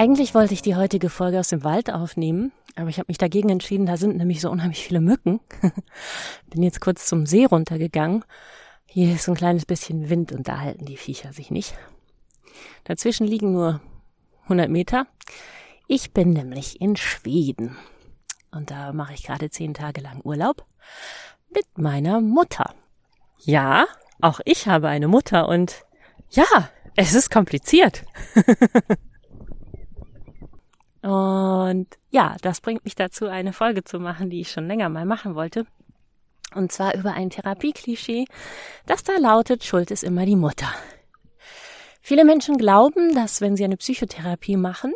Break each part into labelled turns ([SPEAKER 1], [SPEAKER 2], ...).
[SPEAKER 1] Eigentlich wollte ich die heutige Folge aus dem Wald aufnehmen, aber ich habe mich dagegen entschieden, da sind nämlich so unheimlich viele Mücken. Bin jetzt kurz zum See runtergegangen. Hier ist so ein kleines bisschen Wind und da halten die Viecher sich nicht. Dazwischen liegen nur 100 Meter. Ich bin nämlich in Schweden und da mache ich gerade zehn Tage lang Urlaub mit meiner Mutter. Ja, auch ich habe eine Mutter und ja, es ist kompliziert. Und ja, das bringt mich dazu, eine Folge zu machen, die ich schon länger mal machen wollte. Und zwar über ein Therapieklischee, das da lautet, Schuld ist immer die Mutter. Viele Menschen glauben, dass wenn sie eine Psychotherapie machen,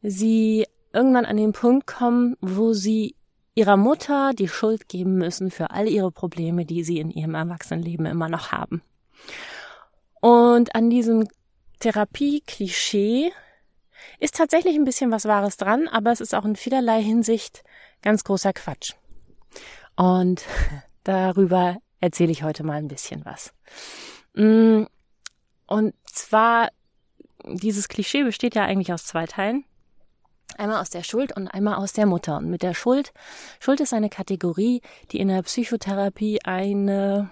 [SPEAKER 1] sie irgendwann an den Punkt kommen, wo sie ihrer Mutter die Schuld geben müssen für all ihre Probleme, die sie in ihrem Erwachsenenleben immer noch haben. Und an diesem Therapieklischee ist tatsächlich ein bisschen was Wahres dran, aber es ist auch in vielerlei Hinsicht ganz großer Quatsch. Und darüber erzähle ich heute mal ein bisschen was. Mm, und zwar, dieses Klischee besteht ja eigentlich aus zwei Teilen. Einmal aus der Schuld und einmal aus der Mutter. Und mit der Schuld, Schuld ist eine Kategorie, die in der Psychotherapie eine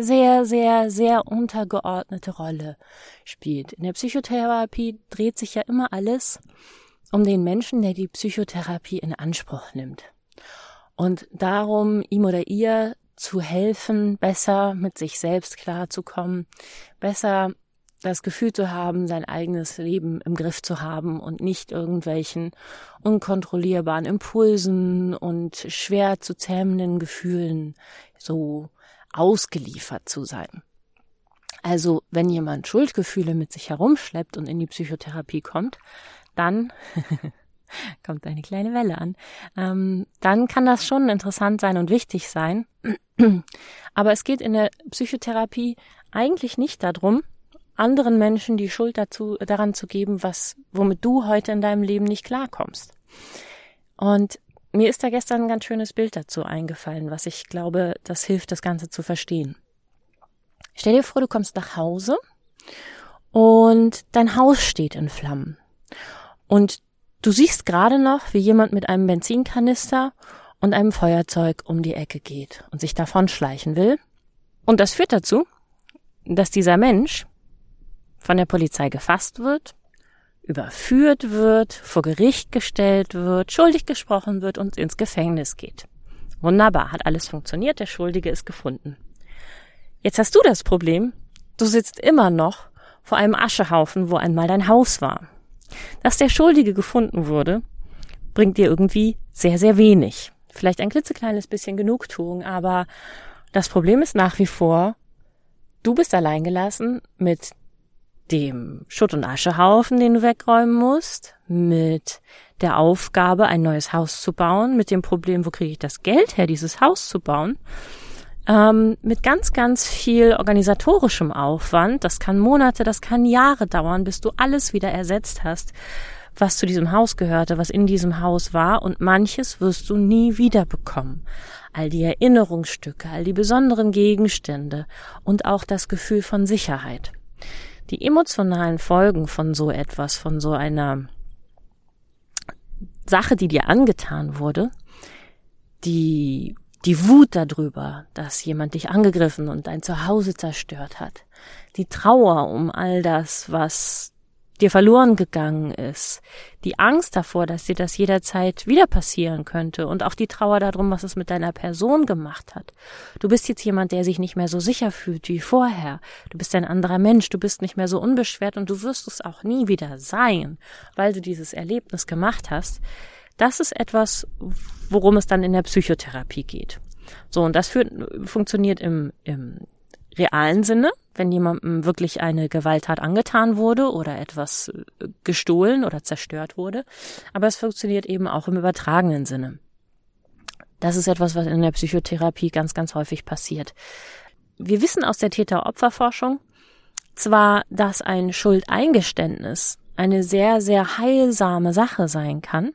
[SPEAKER 1] sehr, sehr, sehr untergeordnete Rolle spielt. In der Psychotherapie dreht sich ja immer alles um den Menschen, der die Psychotherapie in Anspruch nimmt. Und darum, ihm oder ihr zu helfen, besser mit sich selbst klarzukommen, besser das Gefühl zu haben, sein eigenes Leben im Griff zu haben und nicht irgendwelchen unkontrollierbaren Impulsen und schwer zu zähmenden Gefühlen so ausgeliefert zu sein. Also wenn jemand Schuldgefühle mit sich herumschleppt und in die Psychotherapie kommt, dann kommt eine kleine Welle an, ähm, dann kann das schon interessant sein und wichtig sein. Aber es geht in der Psychotherapie eigentlich nicht darum, anderen Menschen die Schuld dazu, daran zu geben, was, womit du heute in deinem Leben nicht klarkommst. Und mir ist da gestern ein ganz schönes Bild dazu eingefallen, was ich glaube, das hilft, das Ganze zu verstehen. Stell dir vor, du kommst nach Hause und dein Haus steht in Flammen. Und du siehst gerade noch, wie jemand mit einem Benzinkanister und einem Feuerzeug um die Ecke geht und sich davon schleichen will. Und das führt dazu, dass dieser Mensch von der Polizei gefasst wird überführt wird, vor Gericht gestellt wird, schuldig gesprochen wird und ins Gefängnis geht. Wunderbar, hat alles funktioniert, der Schuldige ist gefunden. Jetzt hast du das Problem, du sitzt immer noch vor einem Aschehaufen, wo einmal dein Haus war. Dass der Schuldige gefunden wurde, bringt dir irgendwie sehr, sehr wenig. Vielleicht ein klitzekleines bisschen Genugtuung, aber das Problem ist nach wie vor, du bist alleingelassen mit dem Schutt- und Aschehaufen, den du wegräumen musst, mit der Aufgabe, ein neues Haus zu bauen, mit dem Problem, wo kriege ich das Geld her, dieses Haus zu bauen, ähm, mit ganz, ganz viel organisatorischem Aufwand. Das kann Monate, das kann Jahre dauern, bis du alles wieder ersetzt hast, was zu diesem Haus gehörte, was in diesem Haus war, und manches wirst du nie wieder bekommen. All die Erinnerungsstücke, all die besonderen Gegenstände und auch das Gefühl von Sicherheit die emotionalen Folgen von so etwas, von so einer Sache, die dir angetan wurde, die, die Wut darüber, dass jemand dich angegriffen und dein Zuhause zerstört hat, die Trauer um all das, was dir verloren gegangen ist, die Angst davor, dass dir das jederzeit wieder passieren könnte und auch die Trauer darum, was es mit deiner Person gemacht hat. Du bist jetzt jemand, der sich nicht mehr so sicher fühlt wie vorher. Du bist ein anderer Mensch, du bist nicht mehr so unbeschwert und du wirst es auch nie wieder sein, weil du dieses Erlebnis gemacht hast. Das ist etwas, worum es dann in der Psychotherapie geht. So, und das führt, funktioniert im, im realen Sinne, wenn jemandem wirklich eine Gewalttat angetan wurde oder etwas äh, gestohlen oder zerstört wurde. Aber es funktioniert eben auch im übertragenen Sinne. Das ist etwas, was in der Psychotherapie ganz, ganz häufig passiert. Wir wissen aus der Täter-Opfer-Forschung zwar, dass ein Schuldeingeständnis eine sehr, sehr heilsame Sache sein kann,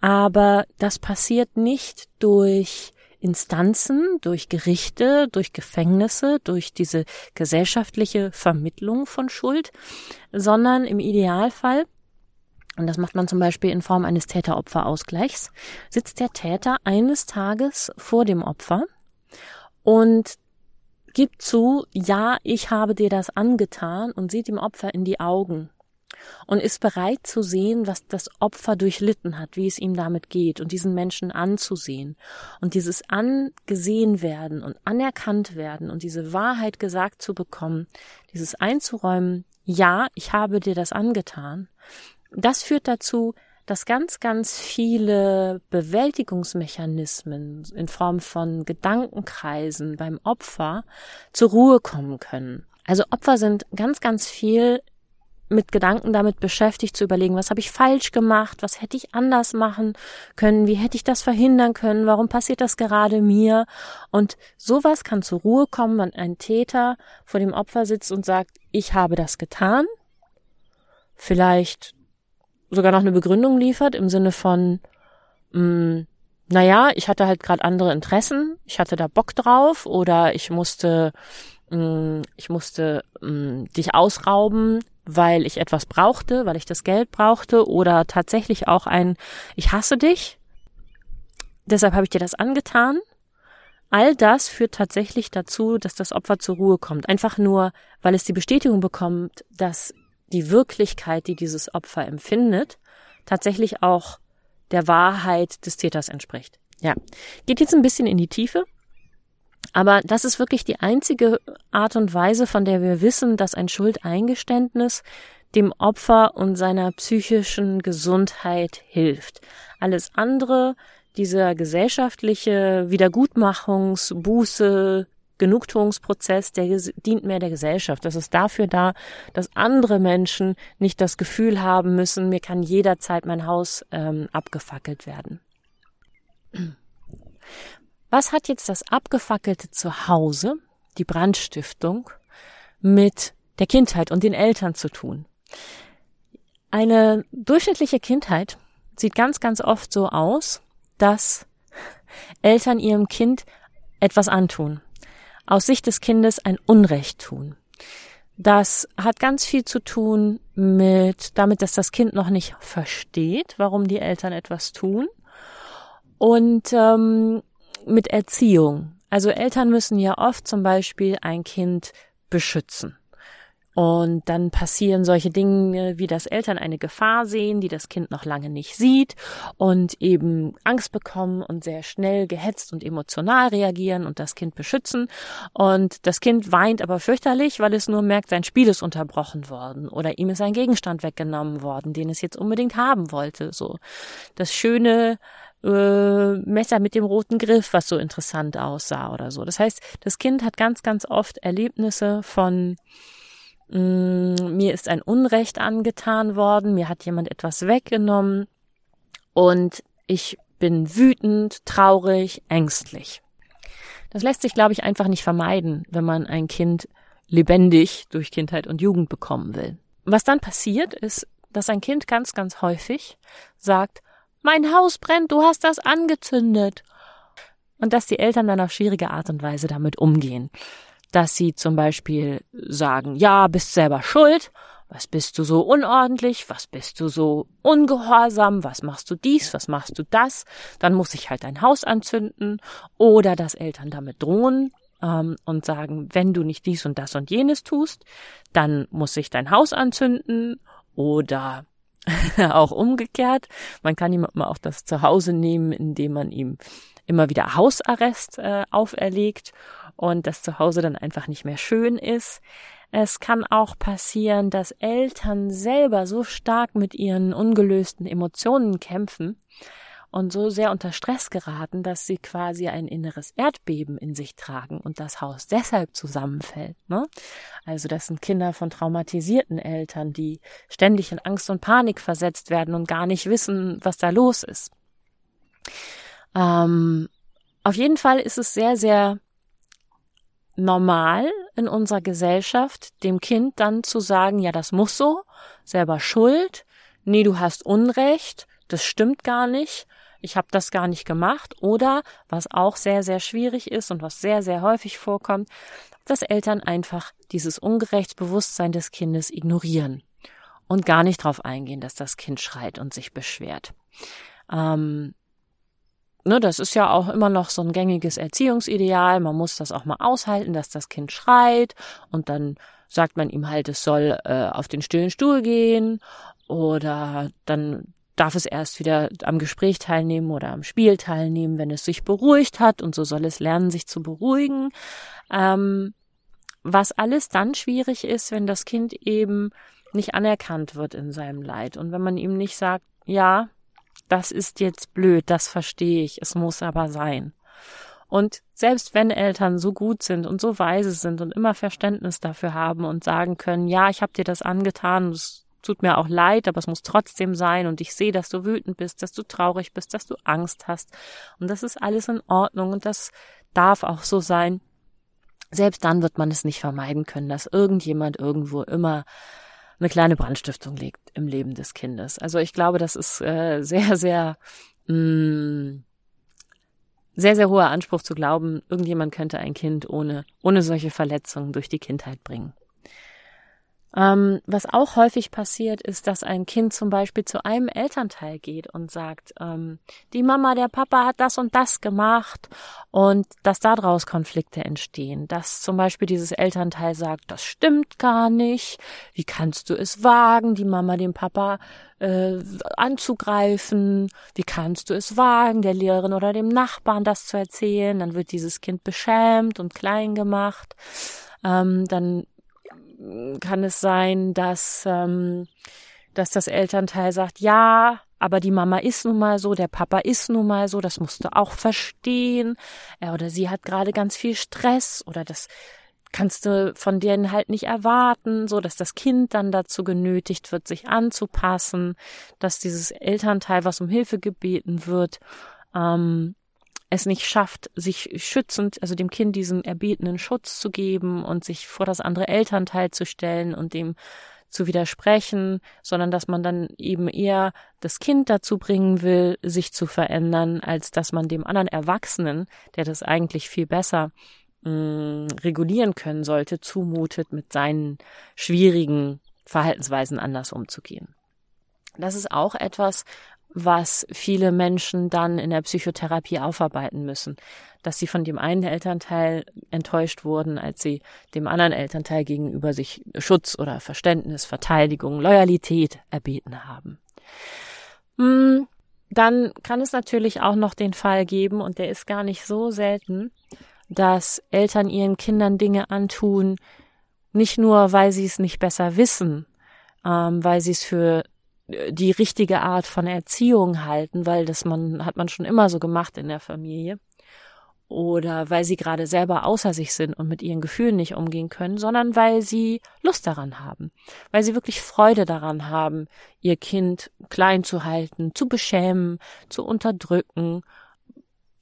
[SPEAKER 1] aber das passiert nicht durch Instanzen, durch Gerichte, durch Gefängnisse, durch diese gesellschaftliche Vermittlung von Schuld, sondern im Idealfall und das macht man zum Beispiel in Form eines Täter-Opfer-Ausgleichs, sitzt der Täter eines Tages vor dem Opfer und gibt zu, ja, ich habe dir das angetan und sieht dem Opfer in die Augen und ist bereit zu sehen, was das Opfer durchlitten hat, wie es ihm damit geht und diesen Menschen anzusehen und dieses angesehen werden und anerkannt werden und diese Wahrheit gesagt zu bekommen, dieses einzuräumen, ja, ich habe dir das angetan, das führt dazu, dass ganz, ganz viele Bewältigungsmechanismen in Form von Gedankenkreisen beim Opfer zur Ruhe kommen können. Also Opfer sind ganz, ganz viel mit Gedanken damit beschäftigt zu überlegen, was habe ich falsch gemacht, was hätte ich anders machen können, wie hätte ich das verhindern können, warum passiert das gerade mir? Und sowas kann zur Ruhe kommen, wenn ein Täter vor dem Opfer sitzt und sagt, ich habe das getan. Vielleicht sogar noch eine Begründung liefert im Sinne von, mh, mm, naja, ich hatte halt gerade andere Interessen, ich hatte da Bock drauf oder ich musste, ich musste mm, dich ausrauben, weil ich etwas brauchte, weil ich das Geld brauchte oder tatsächlich auch ein, ich hasse dich, deshalb habe ich dir das angetan. All das führt tatsächlich dazu, dass das Opfer zur Ruhe kommt. Einfach nur, weil es die Bestätigung bekommt, dass die Wirklichkeit, die dieses Opfer empfindet, tatsächlich auch der Wahrheit des Täters entspricht. Ja, geht jetzt ein bisschen in die Tiefe, aber das ist wirklich die einzige Art und Weise, von der wir wissen, dass ein Schuldeingeständnis dem Opfer und seiner psychischen Gesundheit hilft. Alles andere, dieser gesellschaftliche Wiedergutmachungs-, Buße, Genugtuungsprozess, der dient mehr der Gesellschaft. Das ist dafür da, dass andere Menschen nicht das Gefühl haben müssen, mir kann jederzeit mein Haus ähm, abgefackelt werden. Was hat jetzt das abgefackelte Zuhause, die Brandstiftung, mit der Kindheit und den Eltern zu tun? Eine durchschnittliche Kindheit sieht ganz, ganz oft so aus, dass Eltern ihrem Kind etwas antun, aus Sicht des Kindes ein Unrecht tun. Das hat ganz viel zu tun mit damit, dass das Kind noch nicht versteht, warum die Eltern etwas tun und ähm, mit Erziehung. Also Eltern müssen ja oft zum Beispiel ein Kind beschützen. Und dann passieren solche Dinge, wie dass Eltern eine Gefahr sehen, die das Kind noch lange nicht sieht und eben Angst bekommen und sehr schnell gehetzt und emotional reagieren und das Kind beschützen. Und das Kind weint aber fürchterlich, weil es nur merkt, sein Spiel ist unterbrochen worden oder ihm ist ein Gegenstand weggenommen worden, den es jetzt unbedingt haben wollte. So das schöne äh, Messer mit dem roten Griff, was so interessant aussah oder so. Das heißt, das Kind hat ganz, ganz oft Erlebnisse von mir ist ein Unrecht angetan worden, mir hat jemand etwas weggenommen und ich bin wütend, traurig, ängstlich. Das lässt sich, glaube ich, einfach nicht vermeiden, wenn man ein Kind lebendig durch Kindheit und Jugend bekommen will. Was dann passiert, ist, dass ein Kind ganz, ganz häufig sagt, mein Haus brennt, du hast das angezündet. Und dass die Eltern dann auf schwierige Art und Weise damit umgehen dass sie zum Beispiel sagen, ja, bist selber schuld, was bist du so unordentlich, was bist du so ungehorsam, was machst du dies, was machst du das, dann muss ich halt dein Haus anzünden. Oder dass Eltern damit drohen ähm, und sagen, wenn du nicht dies und das und jenes tust, dann muss ich dein Haus anzünden. Oder auch umgekehrt. Man kann jemandem auch das Zuhause nehmen, indem man ihm immer wieder Hausarrest äh, auferlegt und das Zuhause dann einfach nicht mehr schön ist. Es kann auch passieren, dass Eltern selber so stark mit ihren ungelösten Emotionen kämpfen und so sehr unter Stress geraten, dass sie quasi ein inneres Erdbeben in sich tragen und das Haus deshalb zusammenfällt. Ne? Also das sind Kinder von traumatisierten Eltern, die ständig in Angst und Panik versetzt werden und gar nicht wissen, was da los ist. Ähm, auf jeden Fall ist es sehr, sehr normal in unserer Gesellschaft, dem Kind dann zu sagen, ja, das muss so, selber schuld, nee, du hast Unrecht, das stimmt gar nicht, ich habe das gar nicht gemacht. Oder, was auch sehr, sehr schwierig ist und was sehr, sehr häufig vorkommt, dass Eltern einfach dieses Ungerechtsbewusstsein des Kindes ignorieren und gar nicht darauf eingehen, dass das Kind schreit und sich beschwert. Ähm, ne, das ist ja auch immer noch so ein gängiges Erziehungsideal. Man muss das auch mal aushalten, dass das Kind schreit und dann sagt man ihm halt, es soll äh, auf den stillen Stuhl gehen oder dann darf es erst wieder am Gespräch teilnehmen oder am Spiel teilnehmen, wenn es sich beruhigt hat und so soll es lernen, sich zu beruhigen. Ähm, was alles dann schwierig ist, wenn das Kind eben nicht anerkannt wird in seinem Leid und wenn man ihm nicht sagt, ja, das ist jetzt blöd, das verstehe ich, es muss aber sein. Und selbst wenn Eltern so gut sind und so weise sind und immer Verständnis dafür haben und sagen können, ja, ich habe dir das angetan, es tut mir auch leid, aber es muss trotzdem sein und ich sehe, dass du wütend bist, dass du traurig bist, dass du Angst hast und das ist alles in Ordnung und das darf auch so sein. Selbst dann wird man es nicht vermeiden können, dass irgendjemand irgendwo immer eine kleine Brandstiftung legt im Leben des Kindes. Also ich glaube, das ist äh, sehr, sehr, mh, mm, sehr, sehr hoher Anspruch zu glauben, irgendjemand könnte ein Kind ohne, ohne solche Verletzungen durch die Kindheit bringen. Ähm, was auch häufig passiert, ist, dass ein Kind zum Beispiel zu einem Elternteil geht und sagt, ähm, die Mama, der Papa hat das und das gemacht und dass daraus Konflikte entstehen. Dass zum Beispiel dieses Elternteil sagt, das stimmt gar nicht, wie kannst du es wagen, die Mama dem Papa äh, anzugreifen, wie kannst du es wagen, der Lehrerin oder dem Nachbarn das zu erzählen, dann wird dieses Kind beschämt und klein gemacht. Ähm, dann kann es sein, dass, ähm, dass das Elternteil sagt, ja, aber die Mama ist nun mal so, der Papa ist nun mal so, das musst du auch verstehen. Er oder sie hat gerade ganz viel Stress oder das kannst du von denen halt nicht erwarten, so dass das Kind dann dazu genötigt wird, sich anzupassen, dass dieses Elternteil, was um Hilfe gebeten wird, ähm, es nicht schafft, sich schützend, also dem Kind diesen erbetenen Schutz zu geben und sich vor das andere Elternteil zu stellen und dem zu widersprechen, sondern dass man dann eben eher das Kind dazu bringen will, sich zu verändern, als dass man dem anderen Erwachsenen, der das eigentlich viel besser mh, mm, regulieren können sollte, zumutet, mit seinen schwierigen Verhaltensweisen anders umzugehen. Das ist auch etwas, was viele Menschen dann in der Psychotherapie aufarbeiten müssen, dass sie von dem einen Elternteil enttäuscht wurden, als sie dem anderen Elternteil gegenüber sich Schutz oder Verständnis, Verteidigung, Loyalität erbeten haben. Hm, dann kann es natürlich auch noch den Fall geben, und der ist gar nicht so selten, dass Eltern ihren Kindern Dinge antun, nicht nur, weil sie es nicht besser wissen, ähm, weil sie es für die richtige Art von Erziehung halten, weil das man hat man schon immer so gemacht in der Familie oder weil sie gerade selber außer sich sind und mit ihren Gefühlen nicht umgehen können, sondern weil sie Lust daran haben, weil sie wirklich Freude daran haben, ihr Kind klein zu halten, zu beschämen, zu unterdrücken.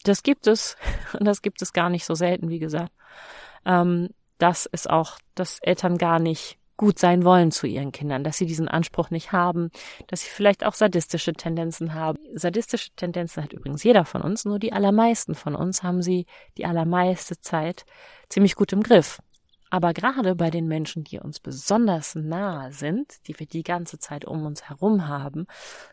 [SPEAKER 1] Das gibt es und das gibt es gar nicht so selten, wie gesagt. Ähm, das ist auch, dass Eltern gar nicht gut sein wollen zu ihren Kindern, dass sie diesen Anspruch nicht haben, dass sie vielleicht auch sadistische Tendenzen haben. Sadistische Tendenzen hat übrigens jeder von uns, nur die allermeisten von uns haben sie die allermeiste Zeit ziemlich gut im Griff. Aber gerade bei den Menschen, die uns besonders nahe sind, die wir die ganze Zeit um uns herum haben,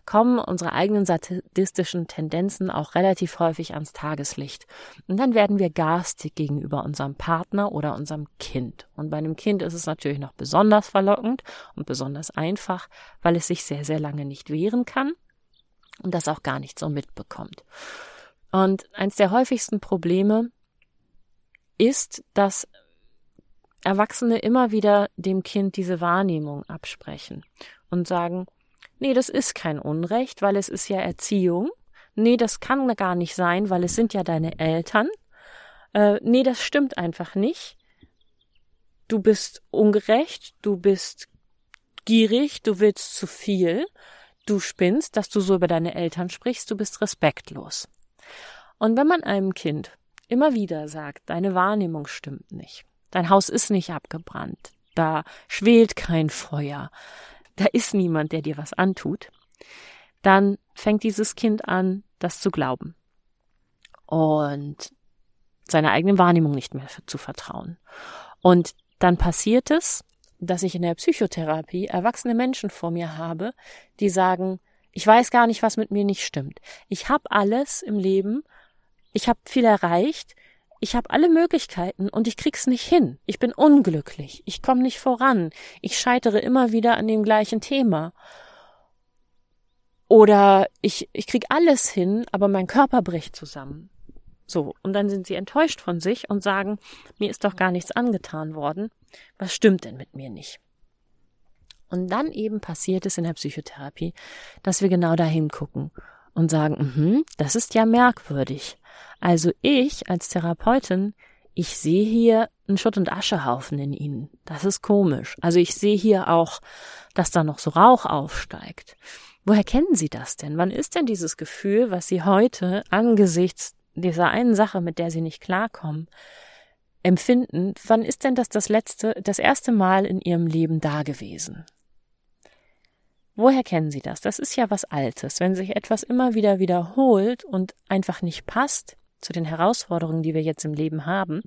[SPEAKER 1] kommen unsere eigenen sadistischen Tendenzen auch relativ häufig ans Tageslicht. Und dann werden wir garstig gegenüber unserem Partner oder unserem Kind. Und bei einem Kind ist es natürlich noch besonders verlockend und besonders einfach, weil es sich sehr, sehr lange nicht wehren kann und das auch gar nicht so mitbekommt. Und eins der häufigsten Probleme ist, dass Erwachsene immer wieder dem Kind diese Wahrnehmung absprechen und sagen, nee, das ist kein Unrecht, weil es ist ja Erziehung. nee, das kann gar nicht sein, weil es sind ja deine Eltern. Äh, nee, das stimmt einfach nicht. Du bist ungerecht, du bist gierig, du willst zu viel, du spinnst, dass du so über deine Eltern sprichst, du bist respektlos. Und wenn man einem Kind immer wieder sagt, deine Wahrnehmung stimmt nicht, dein Haus ist nicht abgebrannt, da schwelt kein Feuer, da ist niemand, der dir was antut, dann fängt dieses Kind an, das zu glauben und seiner eigenen Wahrnehmung nicht mehr zu vertrauen. Und dann passiert es, dass ich in der Psychotherapie erwachsene Menschen vor mir habe, die sagen, ich weiß gar nicht, was mit mir nicht stimmt. Ich habe alles im Leben, ich habe viel erreicht, ich habe alle Möglichkeiten und ich krieg's nicht hin. Ich bin unglücklich, ich komme nicht voran, ich scheitere immer wieder an dem gleichen Thema. Oder ich, ich krieg alles hin, aber mein Körper bricht zusammen. So, und dann sind sie enttäuscht von sich und sagen, mir ist doch gar nichts angetan worden. Was stimmt denn mit mir nicht? Und dann eben passiert es in der Psychotherapie, dass wir genau dahin gucken und sagen, mhm, das ist ja merkwürdig. Also ich als Therapeutin, ich sehe hier einen Schutt- und Aschehaufen in Ihnen. Das ist komisch. Also ich sehe hier auch, dass da noch so Rauch aufsteigt. Woher kennen Sie das denn? Wann ist denn dieses Gefühl, was Sie heute angesichts dieser einen Sache, mit der Sie nicht klarkommen, empfinden, wann ist denn das das letzte, das erste Mal in Ihrem Leben da gewesen? Woher kennen Sie das? Das ist ja was Altes. Wenn sich etwas immer wieder wiederholt und einfach nicht passt zu den Herausforderungen, die wir jetzt im Leben haben,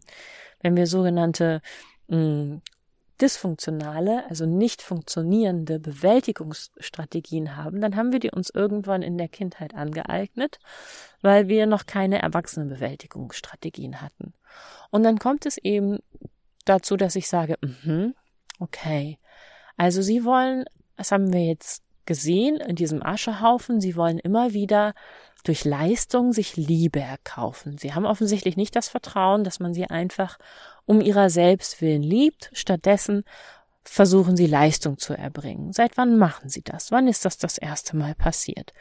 [SPEAKER 1] wenn wir sogenannte mh, hm, dysfunktionale, also nicht funktionierende Bewältigungsstrategien haben, dann haben wir die uns irgendwann in der Kindheit angeeignet, weil wir noch keine Erwachsenenbewältigungsstrategien hatten. Und dann kommt es eben dazu, dass ich sage, mm okay, also Sie wollen, das haben wir jetzt gesehen in diesem Aschehaufen, Sie wollen immer wieder durch Leistung sich Liebe erkaufen. Sie haben offensichtlich nicht das Vertrauen, dass man sie einfach um ihrer selbst willen liebt. Stattdessen versuchen sie Leistung zu erbringen. Seit wann machen sie das? Wann ist das das erste Mal passiert?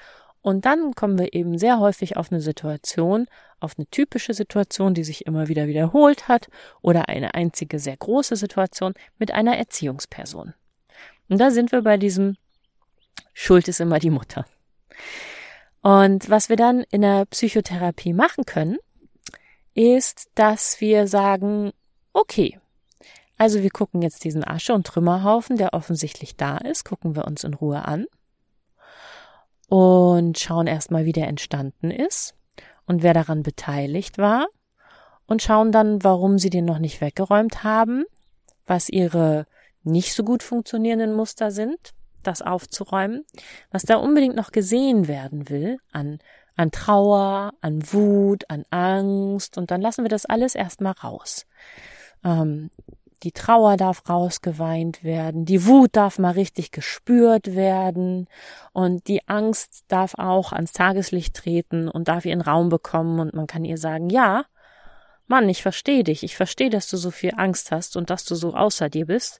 [SPEAKER 1] Und dann kommen wir eben sehr häufig auf eine Situation, auf eine typische Situation, die sich immer wieder wiederholt hat, oder eine einzige sehr große Situation mit einer Erziehungsperson. Und da sind wir bei diesem Schuld ist immer die Mutter. Und was wir dann in der Psychotherapie machen können, ist, dass wir sagen, Okay. Also wir gucken jetzt diesen Asche- und Trümmerhaufen, der offensichtlich da ist, gucken wir uns in Ruhe an und schauen erstmal, wie der entstanden ist und wer daran beteiligt war und schauen dann, warum sie den noch nicht weggeräumt haben, was ihre nicht so gut funktionierenden Muster sind, das aufzuräumen, was da unbedingt noch gesehen werden will an, an Trauer, an Wut, an Angst und dann lassen wir das alles erstmal raus. Ähm, die Trauer darf rausgeweint werden, die Wut darf mal richtig gespürt werden und die Angst darf auch ans Tageslicht treten und darf ihren Raum bekommen und man kann ihr sagen, ja, Mann, ich verstehe dich, ich verstehe, dass du so viel Angst hast und dass du so außer dir bist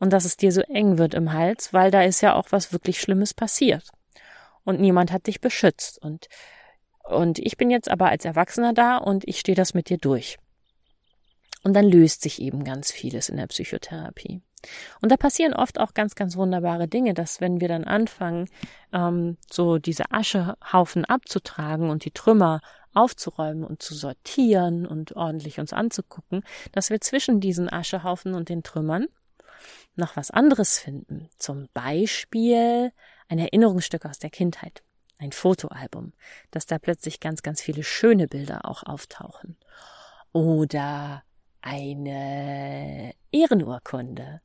[SPEAKER 1] und dass es dir so eng wird im Hals, weil da ist ja auch was wirklich Schlimmes passiert und niemand hat dich beschützt und und ich bin jetzt aber als Erwachsener da und ich stehe das mit dir durch. Und dann löst sich eben ganz vieles in der Psychotherapie. Und da passieren oft auch ganz, ganz wunderbare Dinge, dass wenn wir dann anfangen, ähm, so diese Aschehaufen abzutragen und die Trümmer aufzuräumen und zu sortieren und ordentlich uns anzugucken, dass wir zwischen diesen Aschehaufen und den Trümmern noch was anderes finden. Zum Beispiel ein Erinnerungsstück aus der Kindheit, ein Fotoalbum, dass da plötzlich ganz, ganz viele schöne Bilder auch auftauchen. Oder eine Ehrenurkunde.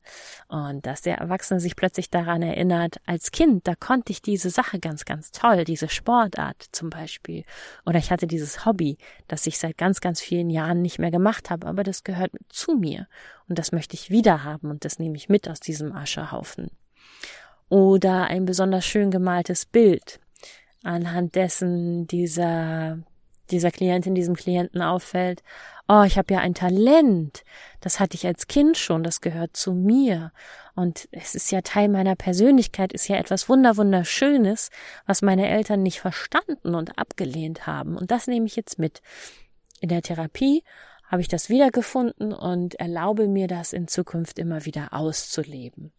[SPEAKER 1] Und dass der Erwachsene sich plötzlich daran erinnert, als Kind, da konnte ich diese Sache ganz, ganz toll, diese Sportart zum Beispiel. Oder ich hatte dieses Hobby, das ich seit ganz, ganz vielen Jahren nicht mehr gemacht habe, aber das gehört zu mir. Und das möchte ich wieder haben und das nehme ich mit aus diesem Aschehaufen. Oder ein besonders schön gemaltes Bild, anhand dessen dieser dieser Klientin, diesem Klienten auffällt, oh, ich habe ja ein Talent, das hatte ich als Kind schon, das gehört zu mir. Und es ist ja Teil meiner Persönlichkeit, ist ja etwas Wunderwunderschönes, was meine Eltern nicht verstanden und abgelehnt haben. Und das nehme ich jetzt mit. In der Therapie habe ich das wiedergefunden und erlaube mir das in Zukunft immer wieder auszuleben.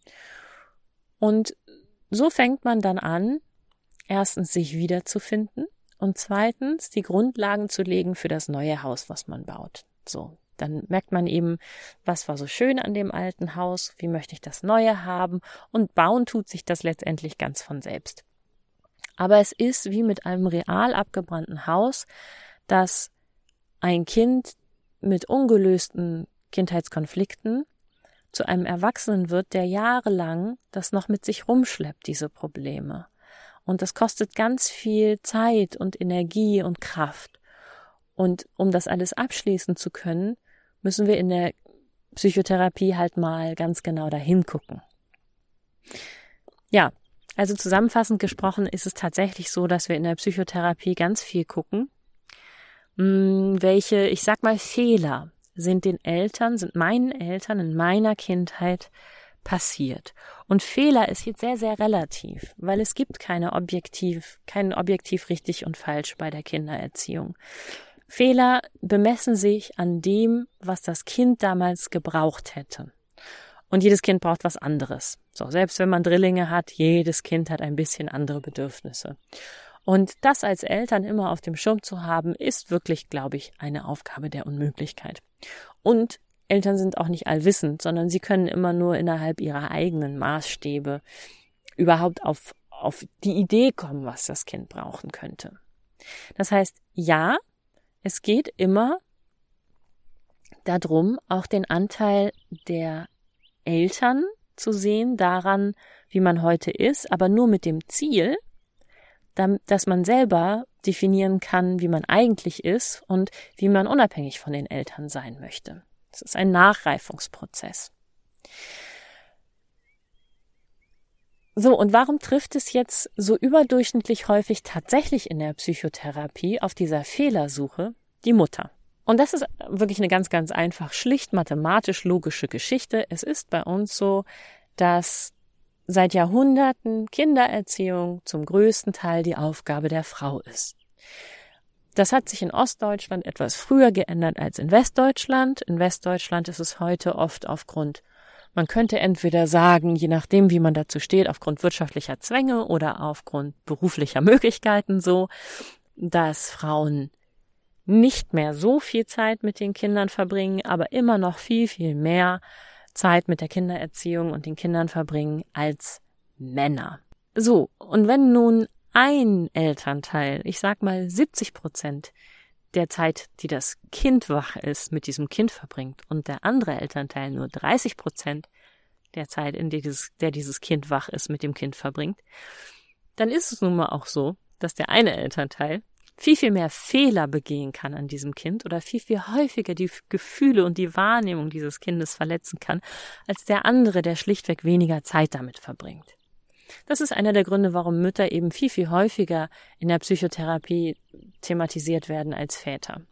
[SPEAKER 1] Und so fängt man dann an, erstens sich wiederzufinden und zweitens die Grundlagen zu legen für das neue Haus, was man baut. So, dann merkt man eben, was war so schön an dem alten Haus, wie möchte ich das neue haben und bauen tut sich das letztendlich ganz von selbst. Aber es ist wie mit einem real abgebrannten Haus, dass ein Kind mit ungelösten Kindheitskonflikten zu einem Erwachsenen wird, der jahrelang das noch mit sich rumschleppt, diese Probleme. Und das kostet ganz viel Zeit und Energie und Kraft. Und um das alles abschließen zu können, müssen wir in der Psychotherapie halt mal ganz genau dahin gucken. Ja, also zusammenfassend gesprochen ist es tatsächlich so, dass wir in der Psychotherapie ganz viel gucken, hm, welche, ich sag mal, Fehler sind den Eltern, sind meinen Eltern in meiner Kindheit passiert. Und Fehler ist jetzt sehr, sehr relativ, weil es gibt keine objektiv, keinen objektiv richtig und falsch bei der Kindererziehung. Fehler bemessen sich an dem, was das Kind damals gebraucht hätte. Und jedes Kind braucht was anderes. So, selbst wenn man Drillinge hat, jedes Kind hat ein bisschen andere Bedürfnisse. Und das als Eltern immer auf dem Schirm zu haben, ist wirklich, glaube ich, eine Aufgabe der Unmöglichkeit. Und Eltern sind auch nicht allwissend, sondern sie können immer nur innerhalb ihrer eigenen Maßstäbe überhaupt auf, auf die Idee kommen, was das Kind brauchen könnte. Das heißt, ja, es geht immer darum, auch den Anteil der Eltern zu sehen daran, wie man heute ist, aber nur mit dem Ziel, dass man selber definieren kann, wie man eigentlich ist und wie man unabhängig von den Eltern sein möchte. Es ist ein Nachreifungsprozess. So, und warum trifft es jetzt so überdurchschnittlich häufig tatsächlich in der Psychotherapie auf dieser Fehlersuche die Mutter? Und das ist wirklich eine ganz, ganz einfach, schlicht mathematisch logische Geschichte. Es ist bei uns so, dass seit Jahrhunderten Kindererziehung zum größten Teil die Aufgabe der Frau ist. Das hat sich in Ostdeutschland etwas früher geändert als in Westdeutschland. In Westdeutschland ist es heute oft aufgrund, man könnte entweder sagen, je nachdem, wie man dazu steht, aufgrund wirtschaftlicher Zwänge oder aufgrund beruflicher Möglichkeiten so, dass Frauen nicht mehr so viel Zeit mit den Kindern verbringen, aber immer noch viel, viel mehr Zeit mit der Kindererziehung und den Kindern verbringen als Männer. So, und wenn nun ein Elternteil, ich sag mal 70 Prozent der Zeit, die das Kind wach ist, mit diesem Kind verbringt und der andere Elternteil nur 30 Prozent der Zeit, in der dieses, der dieses Kind wach ist, mit dem Kind verbringt, dann ist es nun mal auch so, dass der eine Elternteil viel, viel mehr Fehler begehen kann an diesem Kind oder viel, viel häufiger die Gefühle und die Wahrnehmung dieses Kindes verletzen kann, als der andere, der schlichtweg weniger Zeit damit verbringt. Das ist einer der Gründe, warum Mütter eben viel, viel häufiger in der Psychotherapie thematisiert werden als Väter.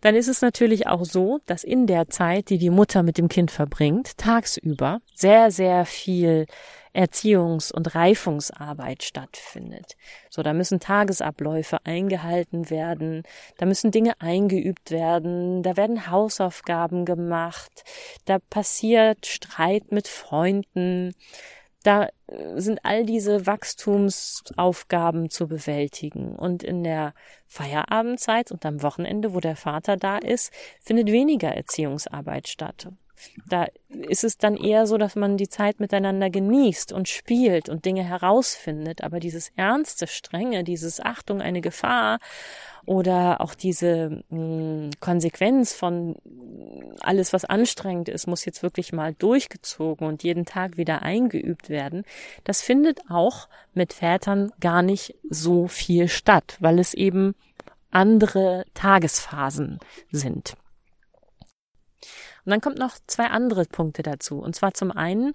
[SPEAKER 1] Dann ist es natürlich auch so, dass in der Zeit, die die Mutter mit dem Kind verbringt, tagsüber sehr, sehr viel Erziehungs- und Reifungsarbeit stattfindet. So, da müssen Tagesabläufe eingehalten werden, da müssen Dinge eingeübt werden, da werden Hausaufgaben gemacht, da passiert Streit mit Freunden, da äh, sind all diese Wachstumsaufgaben zu bewältigen. Und in der Feierabendzeit und am Wochenende, wo der Vater da ist, findet weniger Erziehungsarbeit statt. Da ist es dann eher so, dass man die Zeit miteinander genießt und spielt und Dinge herausfindet. Aber dieses ernste, strenge, dieses Achtung, eine Gefahr oder auch diese mh, hm, Konsequenz von alles, was anstrengend ist, muss jetzt wirklich mal durchgezogen und jeden Tag wieder eingeübt werden. Das findet auch mit Vätern gar nicht so viel statt, weil es eben andere Tagesphasen sind. Und dann kommt noch zwei andere Punkte dazu. Und zwar zum einen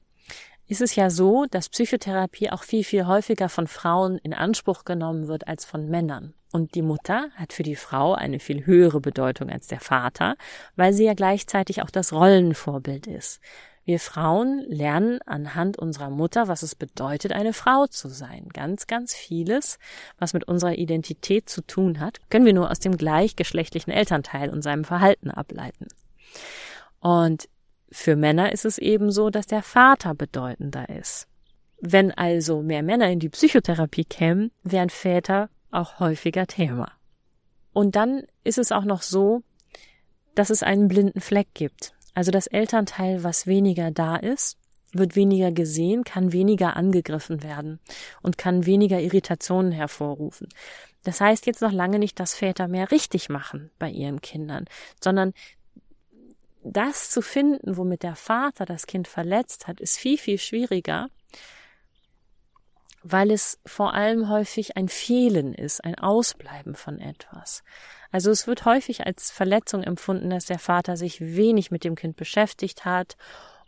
[SPEAKER 1] ist es ja so, dass Psychotherapie auch viel, viel häufiger von Frauen in Anspruch genommen wird als von Männern. Und die Mutter hat für die Frau eine viel höhere Bedeutung als der Vater, weil sie ja gleichzeitig auch das Rollenvorbild ist. Wir Frauen lernen anhand unserer Mutter, was es bedeutet, eine Frau zu sein. Ganz, ganz vieles, was mit unserer Identität zu tun hat, können wir nur aus dem gleichgeschlechtlichen Elternteil und seinem Verhalten ableiten. Und für Männer ist es eben so, dass der Vater bedeutender ist. Wenn also mehr Männer in die Psychotherapie kämen, wären Väter auch häufiger Thema. Und dann ist es auch noch so, dass es einen blinden Fleck gibt. Also das Elternteil, was weniger da ist, wird weniger gesehen, kann weniger angegriffen werden und kann weniger Irritationen hervorrufen. Das heißt jetzt noch lange nicht, dass Väter mehr richtig machen bei ihren Kindern, sondern das zu finden, womit der Vater das Kind verletzt hat, ist viel, viel schwieriger, weil es vor allem häufig ein Fehlen ist, ein Ausbleiben von etwas. Also es wird häufig als Verletzung empfunden, dass der Vater sich wenig mit dem Kind beschäftigt hat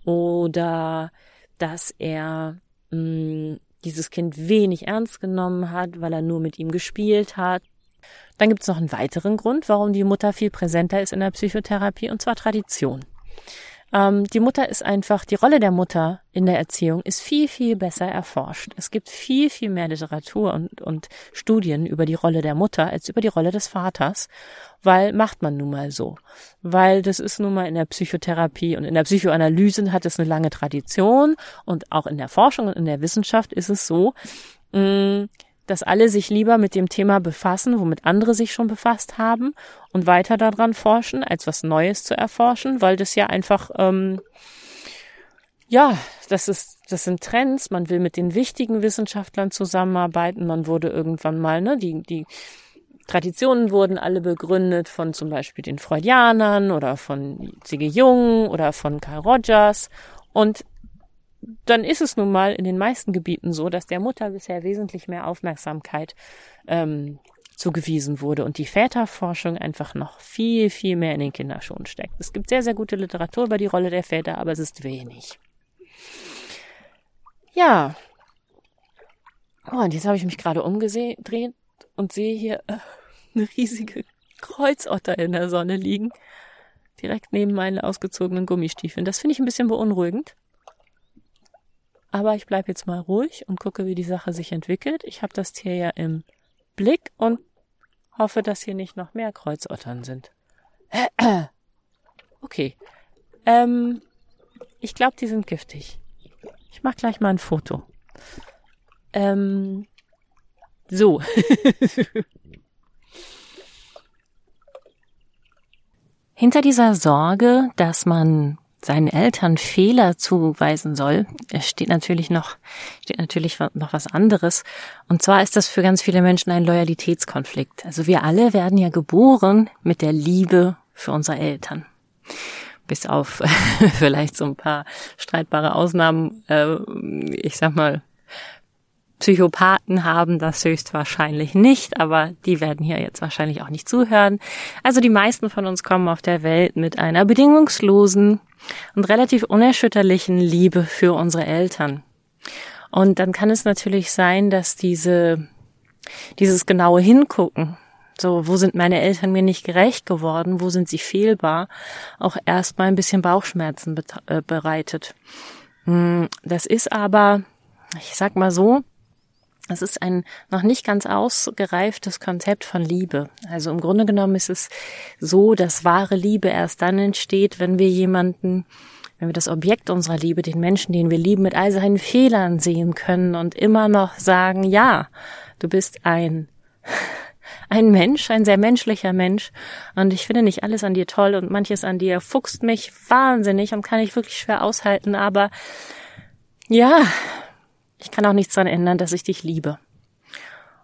[SPEAKER 1] oder dass er mh, mm, dieses Kind wenig ernst genommen hat, weil er nur mit ihm gespielt hat. Dann gibt es noch einen weiteren Grund, warum die Mutter viel präsenter ist in der Psychotherapie, und zwar Tradition. Ähm, die Mutter ist einfach, die Rolle der Mutter in der Erziehung ist viel, viel besser erforscht. Es gibt viel, viel mehr Literatur und, und Studien über die Rolle der Mutter als über die Rolle des Vaters, weil macht man nun mal so. Weil das ist nun mal in der Psychotherapie und in der Psychoanalyse hat es eine lange Tradition und auch in der Forschung und in der Wissenschaft ist es so, mh, mm, dass alle sich lieber mit dem Thema befassen, womit andere sich schon befasst haben und weiter daran forschen, als was Neues zu erforschen, weil das ja einfach, ähm, ja, das ist, das sind Trends. Man will mit den wichtigen Wissenschaftlern zusammenarbeiten. Man wurde irgendwann mal, ne, die, die Traditionen wurden alle begründet von zum Beispiel den Freudianern oder von C.G. Jung oder von Carl Rogers. Und dann ist es nun mal in den meisten Gebieten so, dass der Mutter bisher wesentlich mehr Aufmerksamkeit ähm, zugewiesen wurde und die Väterforschung einfach noch viel, viel mehr in den Kinderschuhen steckt. Es gibt sehr, sehr gute Literatur über die Rolle der Väter, aber es ist wenig. Ja. Oh, und jetzt habe ich mich gerade umgedreht und sehe hier äh, eine riesige Kreuzotter in der Sonne liegen. Direkt neben meinen ausgezogenen Gummistiefeln. Das finde ich ein bisschen beunruhigend. Aber ich bleibe jetzt mal ruhig und gucke, wie die Sache sich entwickelt. Ich habe das Tier ja im Blick und hoffe, dass hier nicht noch mehr Kreuzottern sind. Okay. Ähm, ich glaube, die sind giftig. Ich mache gleich mal ein Foto. Ähm, so. Hinter dieser Sorge, dass man seinen Eltern Fehler zuweisen soll, steht natürlich noch, steht natürlich noch was anderes. Und zwar ist das für ganz viele Menschen ein Loyalitätskonflikt. Also wir alle werden ja geboren mit der Liebe für unsere Eltern. Bis auf vielleicht so ein paar streitbare Ausnahmen, äh, ich sag mal, Psychopathen haben das höchstwahrscheinlich nicht, aber die werden hier jetzt wahrscheinlich auch nicht zuhören. Also die meisten von uns kommen auf der Welt mit einer bedingungslosen und relativ unerschütterlichen Liebe für unsere Eltern. Und dann kann es natürlich sein, dass diese, dieses genaue Hingucken, so, wo sind meine Eltern mir nicht gerecht geworden, wo sind sie fehlbar, auch erstmal ein bisschen Bauchschmerzen äh, bereitet. Hm, das ist aber, ich sag mal so, es ist ein noch nicht ganz ausgereiftes Konzept von Liebe. Also im Grunde genommen ist es so, dass wahre Liebe erst dann entsteht, wenn wir jemanden, wenn wir das Objekt unserer Liebe, den Menschen, den wir lieben, mit all seinen Fehlern sehen können und immer noch sagen, ja, du bist ein, ein Mensch, ein sehr menschlicher Mensch und ich finde nicht alles an dir toll und manches an dir fuchst mich wahnsinnig und kann ich wirklich schwer aushalten, aber ja, ich kann auch nichts daran ändern, dass ich dich liebe.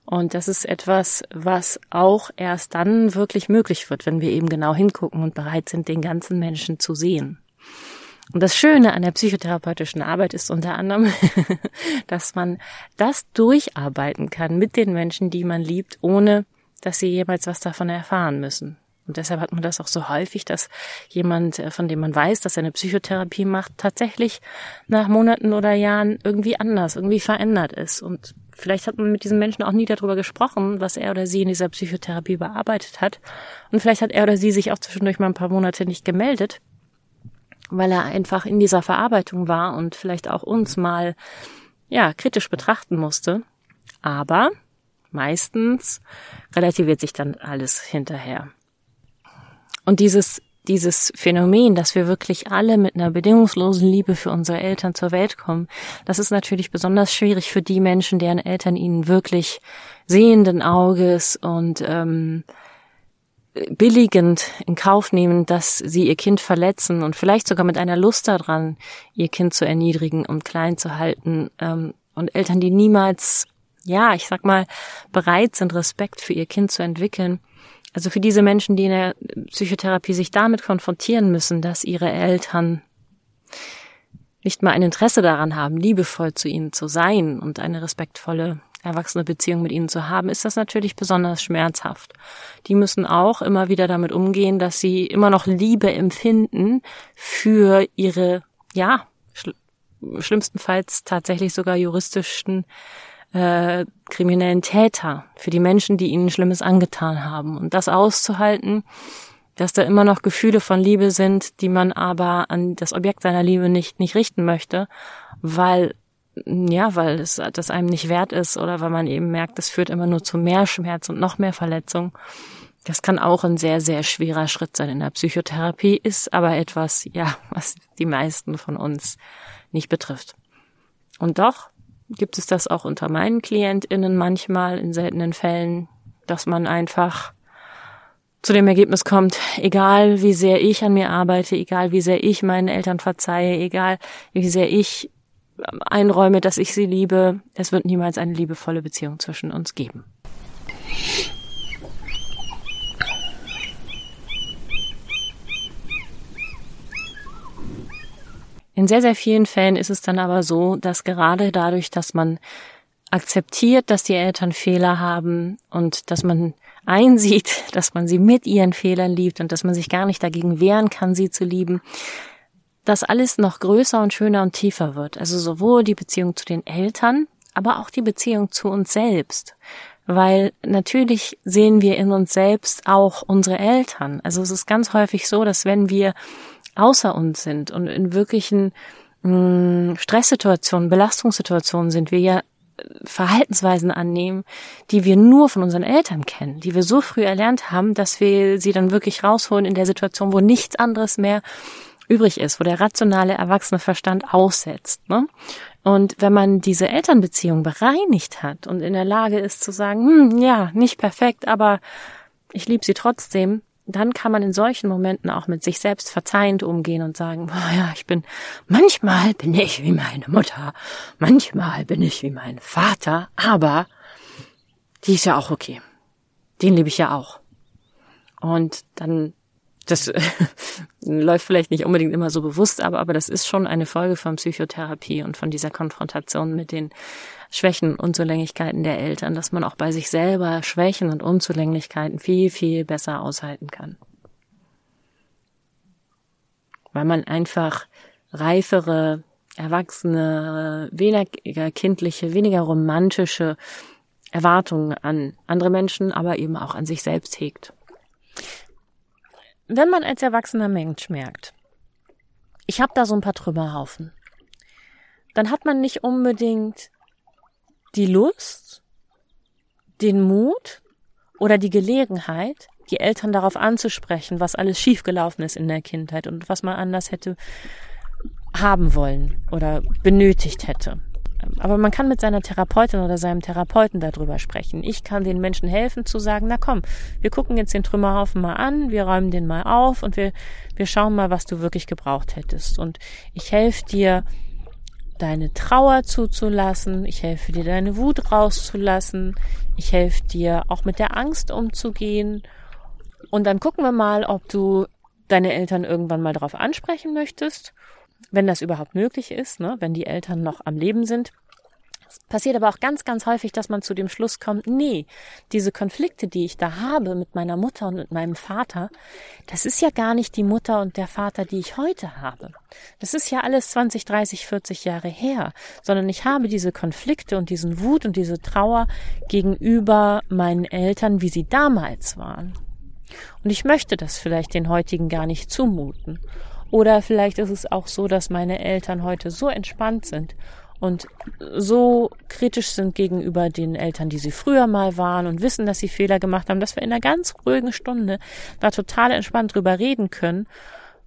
[SPEAKER 1] Und das ist etwas, was auch erst dann wirklich möglich wird, wenn wir eben genau hingucken und bereit sind, den ganzen Menschen zu sehen. Und das Schöne an der psychotherapeutischen Arbeit ist unter anderem, dass man das durcharbeiten kann mit den Menschen, die man liebt, ohne dass sie jemals was davon erfahren müssen. Und deshalb hat man das auch so häufig, dass jemand, äh, von dem man weiß, dass er eine Psychotherapie macht, tatsächlich nach Monaten oder Jahren irgendwie anders, irgendwie verändert ist. Und vielleicht hat man mit diesen Menschen auch nie darüber gesprochen, was er oder sie in dieser Psychotherapie bearbeitet hat. Und vielleicht hat er oder sie sich auch zwischendurch mal ein paar Monate nicht gemeldet, weil er einfach in dieser Verarbeitung war und vielleicht auch uns mal, ja, kritisch betrachten musste. Aber meistens relativiert sich dann alles hinterher. Und dieses, dieses Phänomen, dass wir wirklich alle mit einer bedingungslosen Liebe für unsere Eltern zur Welt kommen, das ist natürlich besonders schwierig für die Menschen, deren Eltern ihnen wirklich sehenden Auges und ähm, billigend in Kauf nehmen, dass sie ihr Kind verletzen und vielleicht sogar mit einer Lust daran, ihr Kind zu erniedrigen und klein zu halten. Ähm, und Eltern, die niemals, ja, ich sag mal, bereit sind, Respekt für ihr Kind zu entwickeln, also für diese Menschen, die in der Psychotherapie sich damit konfrontieren müssen, dass ihre Eltern nicht mal ein Interesse daran haben, liebevoll zu ihnen zu sein und eine respektvolle, erwachsene Beziehung mit ihnen zu haben, ist das natürlich besonders schmerzhaft. Die müssen auch immer wieder damit umgehen, dass sie immer noch Liebe empfinden für ihre, ja, schl schlimmstenfalls tatsächlich sogar juristischen äh, kriminellen Täter, für die Menschen, die ihnen Schlimmes angetan haben. Und das auszuhalten, dass da immer noch Gefühle von Liebe sind, die man aber an das Objekt seiner Liebe nicht, nicht richten möchte, weil, ja, weil es das einem nicht wert ist oder weil man eben merkt, es führt immer nur zu mehr Schmerz und noch mehr Verletzung. Das kann auch ein sehr, sehr schwerer Schritt sein in der Psychotherapie, ist aber etwas, ja, was die meisten von uns nicht betrifft. Und doch gibt es das auch unter meinen KlientInnen manchmal in seltenen Fällen, dass man einfach zu dem Ergebnis kommt, egal wie sehr ich an mir arbeite, egal wie sehr ich meinen Eltern verzeihe, egal wie sehr ich einräume, dass ich sie liebe, es wird niemals eine liebevolle Beziehung zwischen uns geben. In sehr, sehr vielen Fällen ist es dann aber so, dass gerade dadurch, dass man akzeptiert, dass die Eltern Fehler haben und dass man einsieht, dass man sie mit ihren Fehlern liebt und dass man sich gar nicht dagegen wehren kann, sie zu lieben, dass alles noch größer und schöner und tiefer wird. Also sowohl die Beziehung zu den Eltern, aber auch die Beziehung zu uns selbst. Weil natürlich sehen wir in uns selbst auch unsere Eltern. Also es ist ganz häufig so, dass wenn wir außer uns sind und in wirklichen mh, hm, Stresssituationen, Belastungssituationen sind wir ja äh, Verhaltensweisen annehmen, die wir nur von unseren Eltern kennen, die wir so früh erlernt haben, dass wir sie dann wirklich rausholen in der Situation, wo nichts anderes mehr übrig ist, wo der rationale, erwachsene Verstand aussetzt. Ne? Und wenn man diese Elternbeziehung bereinigt hat und in der Lage ist zu sagen, hm, ja, nicht perfekt, aber ich liebe sie trotzdem, dann kann man in solchen Momenten auch mit sich selbst verzeihend umgehen und sagen, oh ja, ich bin, manchmal bin ich wie meine Mutter, manchmal bin ich wie mein Vater, aber die ist ja auch okay. Den liebe ich ja auch. Und dann, das läuft vielleicht nicht unbedingt immer so bewusst, aber, aber das ist schon eine Folge von Psychotherapie und von dieser Konfrontation mit den Schwächen Unzulänglichkeiten der Eltern, dass man auch bei sich selber Schwächen und Unzulänglichkeiten viel, viel besser aushalten kann. Weil man einfach reifere, erwachsene, weniger kindliche, weniger romantische Erwartungen an andere Menschen, aber eben auch an sich selbst hegt. Wenn man als erwachsener Mensch merkt, ich habe da so ein paar Trümmerhaufen, dann hat man nicht unbedingt die Lust, den Mut oder die Gelegenheit, die Eltern darauf anzusprechen, was alles schiefgelaufen ist in der Kindheit und was man anders hätte haben wollen oder benötigt hätte. Aber man kann mit seiner Therapeutin oder seinem Therapeuten darüber sprechen. Ich kann den Menschen helfen zu sagen, na komm, wir gucken jetzt den Trümmerhaufen mal an, wir räumen den mal auf und wir, wir schauen mal, was du wirklich gebraucht hättest. Und ich helfe dir, deine Trauer zuzulassen, ich helfe dir, deine Wut rauszulassen, ich helfe dir, auch mit der Angst umzugehen. Und dann gucken wir mal, ob du deine Eltern irgendwann mal darauf ansprechen möchtest, wenn das überhaupt möglich ist, ne? wenn die Eltern noch am Leben sind. Passiert aber auch ganz, ganz häufig, dass man zu dem Schluss kommt, nee, diese Konflikte, die ich da habe mit meiner Mutter und mit meinem Vater, das ist ja gar nicht die Mutter und der Vater, die ich heute habe. Das ist ja alles 20, 30, 40 Jahre her, sondern ich habe diese Konflikte und diesen Wut und diese Trauer gegenüber meinen Eltern, wie sie damals waren. Und ich möchte das vielleicht den heutigen gar nicht zumuten. Oder vielleicht ist es auch so, dass meine Eltern heute so entspannt sind und so kritisch sind gegenüber den Eltern, die sie früher mal waren und wissen, dass sie Fehler gemacht haben, dass wir in einer ganz ruhigen Stunde da total entspannt drüber reden können,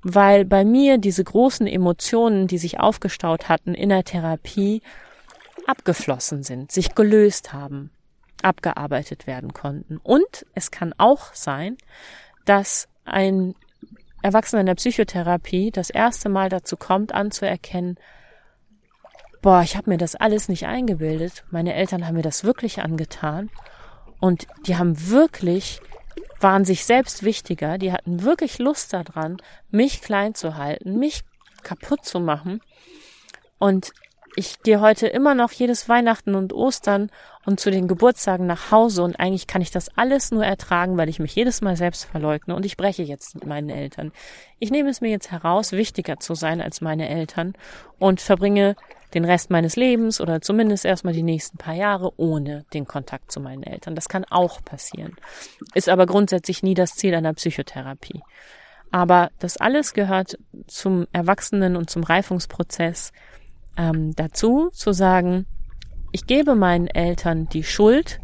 [SPEAKER 1] weil bei mir diese großen Emotionen, die sich aufgestaut hatten in der Therapie, abgeflossen sind, sich gelöst haben, abgearbeitet werden konnten. Und es kann auch sein, dass ein Erwachsener in der Psychotherapie das erste Mal dazu kommt, anzuerkennen, boah, ich habe mir das alles nicht eingebildet. Meine Eltern haben mir das wirklich angetan. Und die haben wirklich, waren sich selbst wichtiger, die hatten wirklich Lust daran, mich klein zu halten, mich kaputt zu machen. Und ich gehe heute immer noch jedes Weihnachten und Ostern und zu den Geburtstagen nach Hause und eigentlich kann ich das alles nur ertragen, weil ich mich jedes Mal selbst verleugne und ich breche jetzt mit meinen Eltern. Ich nehme es mir jetzt heraus, wichtiger zu sein als meine Eltern und verbringe den Rest meines Lebens oder zumindest erstmal die nächsten paar Jahre ohne den Kontakt zu meinen Eltern. Das kann auch passieren. Ist aber grundsätzlich nie das Ziel einer Psychotherapie. Aber das alles gehört zum Erwachsenen und zum Reifungsprozess ähm, dazu, zu sagen, ich gebe meinen Eltern die Schuld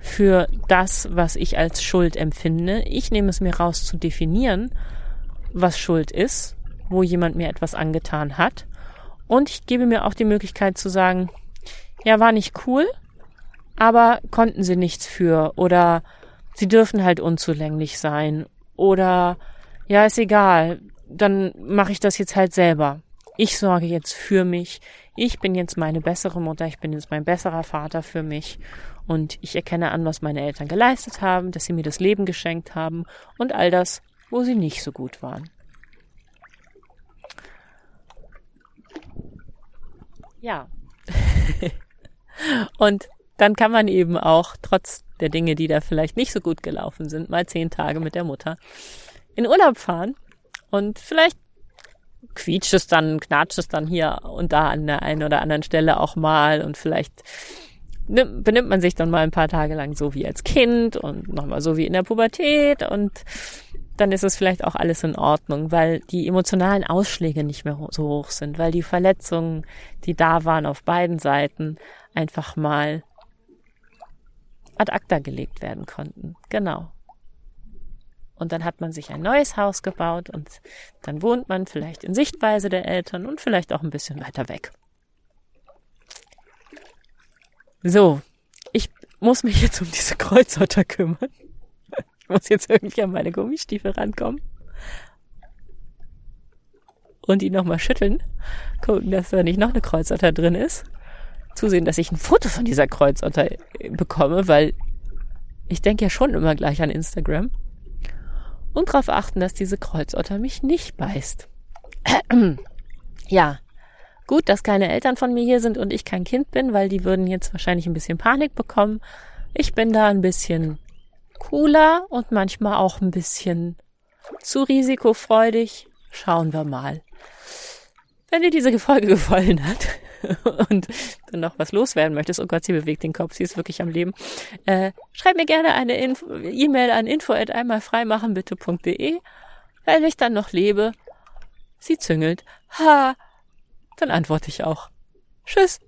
[SPEAKER 1] für das, was ich als Schuld empfinde. Ich nehme es mir raus zu definieren, was Schuld ist, wo jemand mir etwas angetan hat und ich gebe mir auch die Möglichkeit zu sagen, ja, war nicht cool, aber konnten sie nichts für oder sie dürfen halt unzulänglich sein oder ja, ist egal, dann mache ich das jetzt halt selber. Ich sorge jetzt für mich. Ich bin jetzt meine bessere Mutter, ich bin jetzt mein besserer Vater für mich und ich erkenne an, was meine Eltern geleistet haben, dass sie mir das Leben geschenkt haben und all das, wo sie nicht so gut waren. Ja. und dann kann man eben auch, trotz der Dinge, die da vielleicht nicht so gut gelaufen sind, mal zehn Tage mit der Mutter in Urlaub fahren. Und vielleicht quietscht es dann, knatscht es dann hier und da an der einen oder anderen Stelle auch mal und vielleicht benimmt man sich dann mal ein paar Tage lang so wie als Kind und nochmal so wie in der Pubertät und dann ist es vielleicht auch alles in Ordnung, weil die emotionalen Ausschläge nicht mehr so hoch sind, weil die Verletzungen, die da waren auf beiden Seiten, einfach mal ad acta gelegt werden konnten. Genau. Und dann hat man sich ein neues Haus gebaut und dann wohnt man vielleicht in Sichtweise der Eltern und vielleicht auch ein bisschen weiter weg. So, ich muss mich jetzt um diese Kreuzotter kümmern muss jetzt irgendwie an meine Gummistiefel rankommen. Und ihn nochmal schütteln. Gucken, dass da nicht noch eine Kreuzotter drin ist. Zusehen, dass ich ein Foto von dieser Kreuzotter bekomme, weil ich denke ja schon immer gleich an Instagram. Und darauf achten, dass diese Kreuzotter mich nicht beißt. ja, gut, dass keine Eltern von mir hier sind und ich kein Kind bin, weil die würden jetzt wahrscheinlich ein bisschen Panik bekommen. Ich bin da ein bisschen cooler und manchmal auch ein bisschen zu risikofreudig. Schauen wir mal. Wenn dir diese Folge gefallen hat und du noch was loswerden möchtest, oh Gott, sie bewegt den Kopf, sie ist wirklich am Leben, äh, schreib mir gerne eine E-Mail an info at einmalfreimachenbitte.de. Wenn ich dann noch lebe, sie züngelt, ha, dann antworte ich auch. Tschüss.